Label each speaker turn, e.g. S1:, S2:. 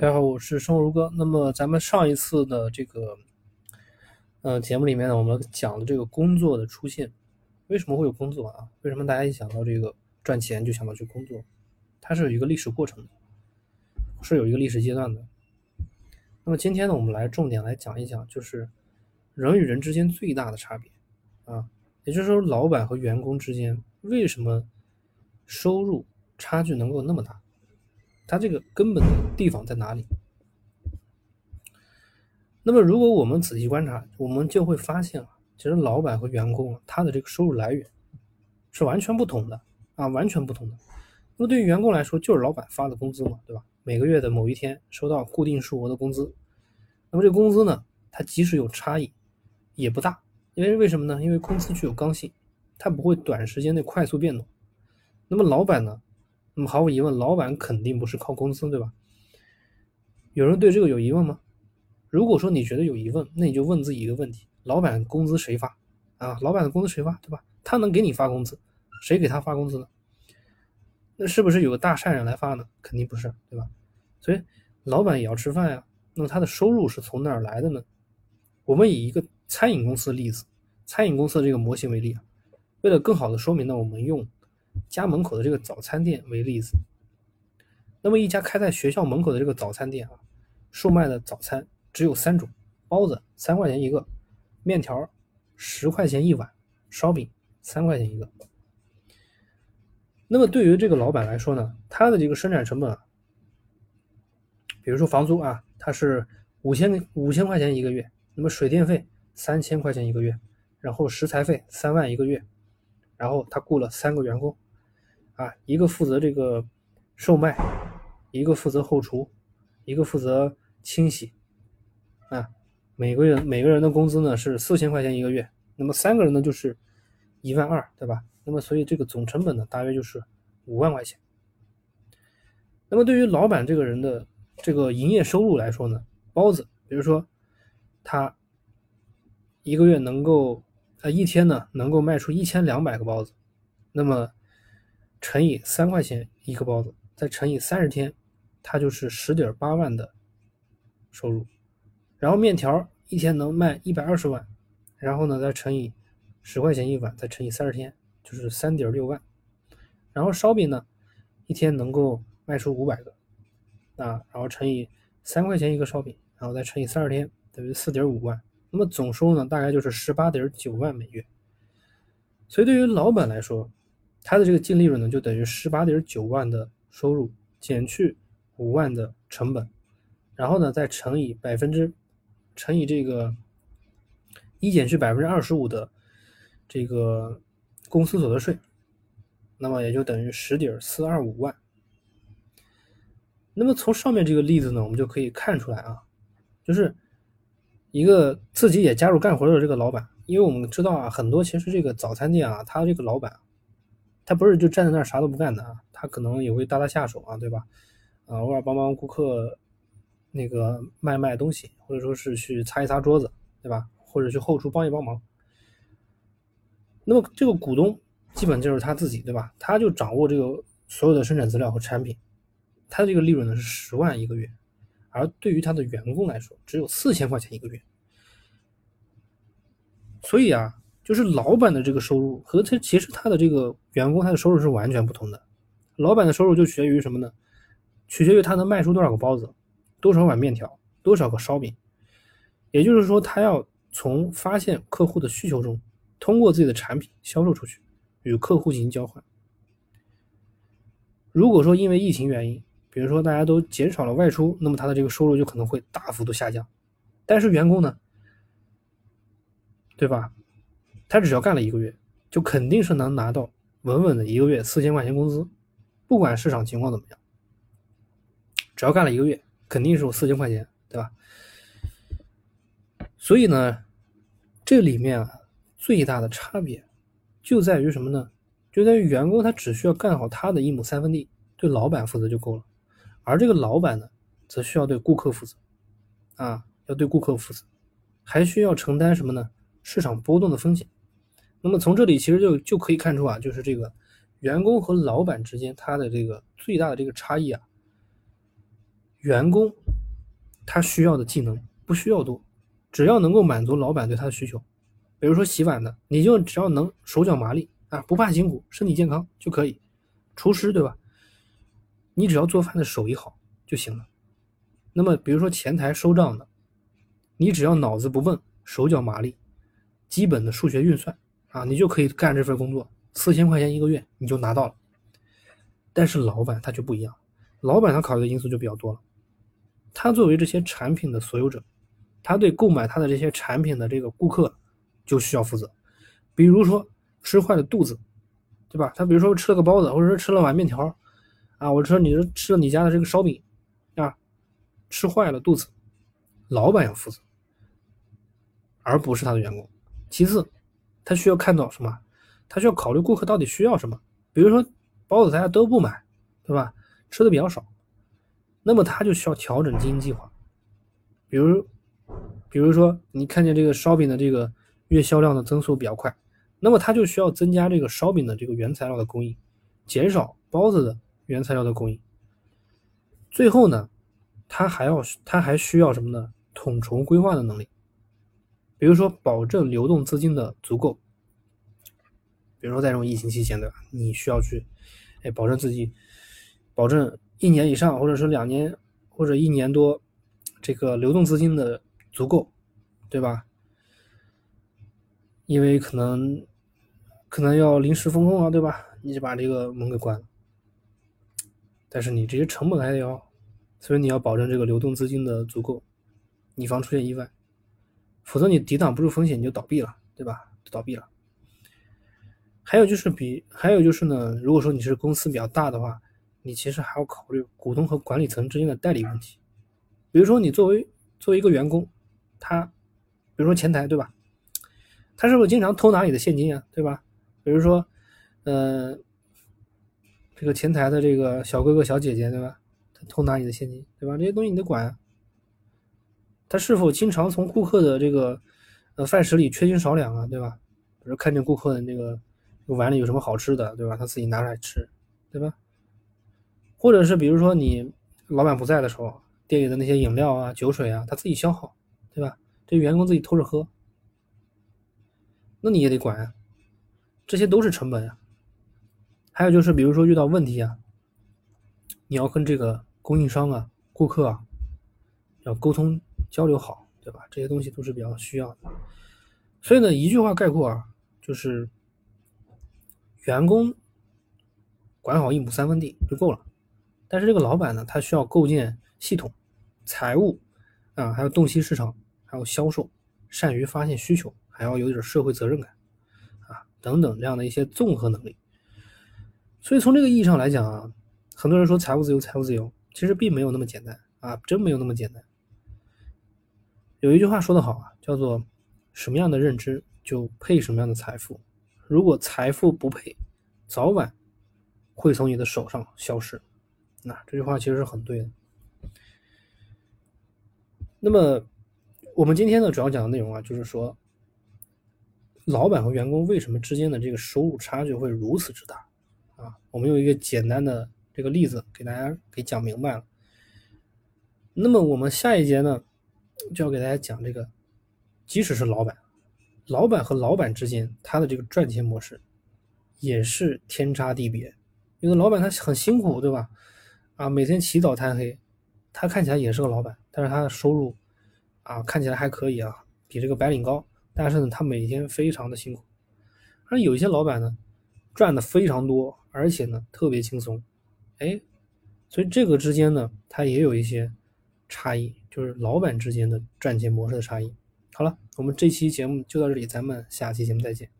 S1: 大家好，我是生活如歌。那么咱们上一次的这个呃节目里面呢，我们讲的这个工作的出现，为什么会有工作啊？为什么大家一想到这个赚钱就想到去工作？它是有一个历史过程的，是有一个历史阶段的。那么今天呢，我们来重点来讲一讲，就是人与人之间最大的差别啊，也就是说，老板和员工之间为什么收入差距能够那么大？它这个根本的地方在哪里？那么，如果我们仔细观察，我们就会发现啊，其实老板和员工他的这个收入来源是完全不同的啊，完全不同的。那么，对于员工来说，就是老板发的工资嘛，对吧？每个月的某一天收到固定数额的工资。那么，这个工资呢，它即使有差异，也不大，因为为什么呢？因为工资具有刚性，它不会短时间内快速变动。那么，老板呢？那么毫无疑问，老板肯定不是靠工资，对吧？有人对这个有疑问吗？如果说你觉得有疑问，那你就问自己一个问题：老板工资谁发？啊，老板的工资谁发，对吧？他能给你发工资，谁给他发工资呢？那是不是有个大善人来发呢？肯定不是，对吧？所以老板也要吃饭呀。那么他的收入是从哪儿来的呢？我们以一个餐饮公司的例子，餐饮公司的这个模型为例啊。为了更好的说明呢，我们用。家门口的这个早餐店为例子，那么一家开在学校门口的这个早餐店啊，售卖的早餐只有三种：包子三块钱一个，面条十块钱一碗，烧饼三块钱一个。那么对于这个老板来说呢，他的这个生产成本啊，比如说房租啊，他是五千五千块钱一个月，那么水电费三千块钱一个月，然后食材费三万一个月，然后他雇了三个员工。啊，一个负责这个售卖，一个负责后厨，一个负责清洗。啊，每个人每个人的工资呢是四千块钱一个月，那么三个人呢就是一万二，对吧？那么所以这个总成本呢大约就是五万块钱。那么对于老板这个人的这个营业收入来说呢，包子，比如说他一个月能够呃一天呢能够卖出一千两百个包子，那么。乘以三块钱一个包子，再乘以三十天，它就是十点八万的收入。然后面条一天能卖一百二十万，然后呢再乘以十块钱一碗，再乘以三十天，就是三点六万。然后烧饼呢，一天能够卖出五百个，啊，然后乘以三块钱一个烧饼，然后再乘以三十天，等于四点五万。那么总收入呢，大概就是十八点九万美元。所以对于老板来说，他的这个净利润呢，就等于十八点九万的收入减去五万的成本，然后呢再乘以百分之，乘以这个一减去百分之二十五的这个公司所得税，那么也就等于十点四二五万。那么从上面这个例子呢，我们就可以看出来啊，就是一个自己也加入干活的这个老板，因为我们知道啊，很多其实这个早餐店啊，他这个老板。他不是就站在那儿啥都不干的啊，他可能也会搭搭下手啊，对吧？啊，偶尔帮帮顾客那个卖卖东西，或者说是去擦一擦桌子，对吧？或者去后厨帮一帮忙。那么这个股东基本就是他自己，对吧？他就掌握这个所有的生产资料和产品，他的这个利润呢是十万一个月，而对于他的员工来说只有四千块钱一个月，所以啊。就是老板的这个收入和他其实他的这个员工他的收入是完全不同的。老板的收入就取决于什么呢？取决于他能卖出多少个包子，多少碗面条，多少个烧饼。也就是说，他要从发现客户的需求中，通过自己的产品销售出去，与客户进行交换。如果说因为疫情原因，比如说大家都减少了外出，那么他的这个收入就可能会大幅度下降。但是员工呢，对吧？他只要干了一个月，就肯定是能拿到稳稳的一个月四千块钱工资，不管市场情况怎么样，只要干了一个月，肯定是有四千块钱，对吧？所以呢，这里面啊，最大的差别就在于什么呢？就在于员工他只需要干好他的一亩三分地，对老板负责就够了，而这个老板呢，则需要对顾客负责，啊，要对顾客负责，还需要承担什么呢？市场波动的风险。那么从这里其实就就可以看出啊，就是这个员工和老板之间他的这个最大的这个差异啊，员工他需要的技能不需要多，只要能够满足老板对他的需求，比如说洗碗的，你就只要能手脚麻利啊，不怕辛苦，身体健康就可以。厨师对吧？你只要做饭的手艺好就行了。那么比如说前台收账的，你只要脑子不笨，手脚麻利，基本的数学运算啊，你就可以干这份工作，四千块钱一个月你就拿到了。但是老板他就不一样，老板他考虑的因素就比较多了。他作为这些产品的所有者，他对购买他的这些产品的这个顾客就需要负责。比如说吃坏了肚子，对吧？他比如说吃了个包子，或者说吃了碗面条，啊，我说你吃了你家的这个烧饼，啊，吃坏了肚子，老板要负责，而不是他的员工。其次，他需要看到什么？他需要考虑顾客到底需要什么。比如说包子大家都不买，对吧？吃的比较少。那么他就需要调整经营计划，比如，比如说你看见这个烧饼的这个月销量的增速比较快，那么他就需要增加这个烧饼的这个原材料的供应，减少包子的原材料的供应。最后呢，他还要他还需要什么呢？统筹规划的能力，比如说保证流动资金的足够，比如说在这种疫情期间的，你需要去，哎，保证自己，保证。一年以上，或者是两年，或者一年多，这个流动资金的足够，对吧？因为可能可能要临时风控啊，对吧？你就把这个门给关了。但是你这些成本还得要，所以你要保证这个流动资金的足够，以防出现意外，否则你抵挡不住风险，你就倒闭了，对吧？就倒闭了。还有就是比，还有就是呢，如果说你是公司比较大的话。你其实还要考虑股东和管理层之间的代理问题，比如说你作为作为一个员工，他，比如说前台对吧？他是不是经常偷拿你的现金啊？对吧？比如说，呃，这个前台的这个小哥哥小姐姐对吧？他偷拿你的现金对吧？这些东西你得管啊。他是否经常从顾客的这个呃饭食里缺斤少两啊？对吧？比如看见顾客的那个碗里有什么好吃的对吧？他自己拿出来吃，对吧？或者是比如说你老板不在的时候，店里的那些饮料啊、酒水啊，他自己消耗，对吧？这员工自己偷着喝，那你也得管啊，这些都是成本啊。还有就是，比如说遇到问题啊，你要跟这个供应商啊、顾客啊，要沟通交流好，对吧？这些东西都是比较需要的。所以呢，一句话概括啊，就是员工管好一亩三分地就够了。但是这个老板呢，他需要构建系统、财务啊，还有洞悉市场，还有销售，善于发现需求，还要有点社会责任感啊，等等这样的一些综合能力。所以从这个意义上来讲啊，很多人说财务自由，财务自由，其实并没有那么简单啊，真没有那么简单。有一句话说得好啊，叫做什么样的认知就配什么样的财富，如果财富不配，早晚会从你的手上消失。那这句话其实是很对的。那么，我们今天呢主要讲的内容啊，就是说，老板和员工为什么之间的这个收入差距会如此之大啊？我们用一个简单的这个例子给大家给讲明白了。那么我们下一节呢，就要给大家讲这个，即使是老板，老板和老板之间他的这个赚钱模式也是天差地别。有的老板他很辛苦，对吧？啊，每天起早贪黑，他看起来也是个老板，但是他的收入啊看起来还可以啊，比这个白领高。但是呢，他每天非常的辛苦。而有一些老板呢，赚的非常多，而且呢特别轻松。哎，所以这个之间呢，它也有一些差异，就是老板之间的赚钱模式的差异。好了，我们这期节目就到这里，咱们下期节目再见。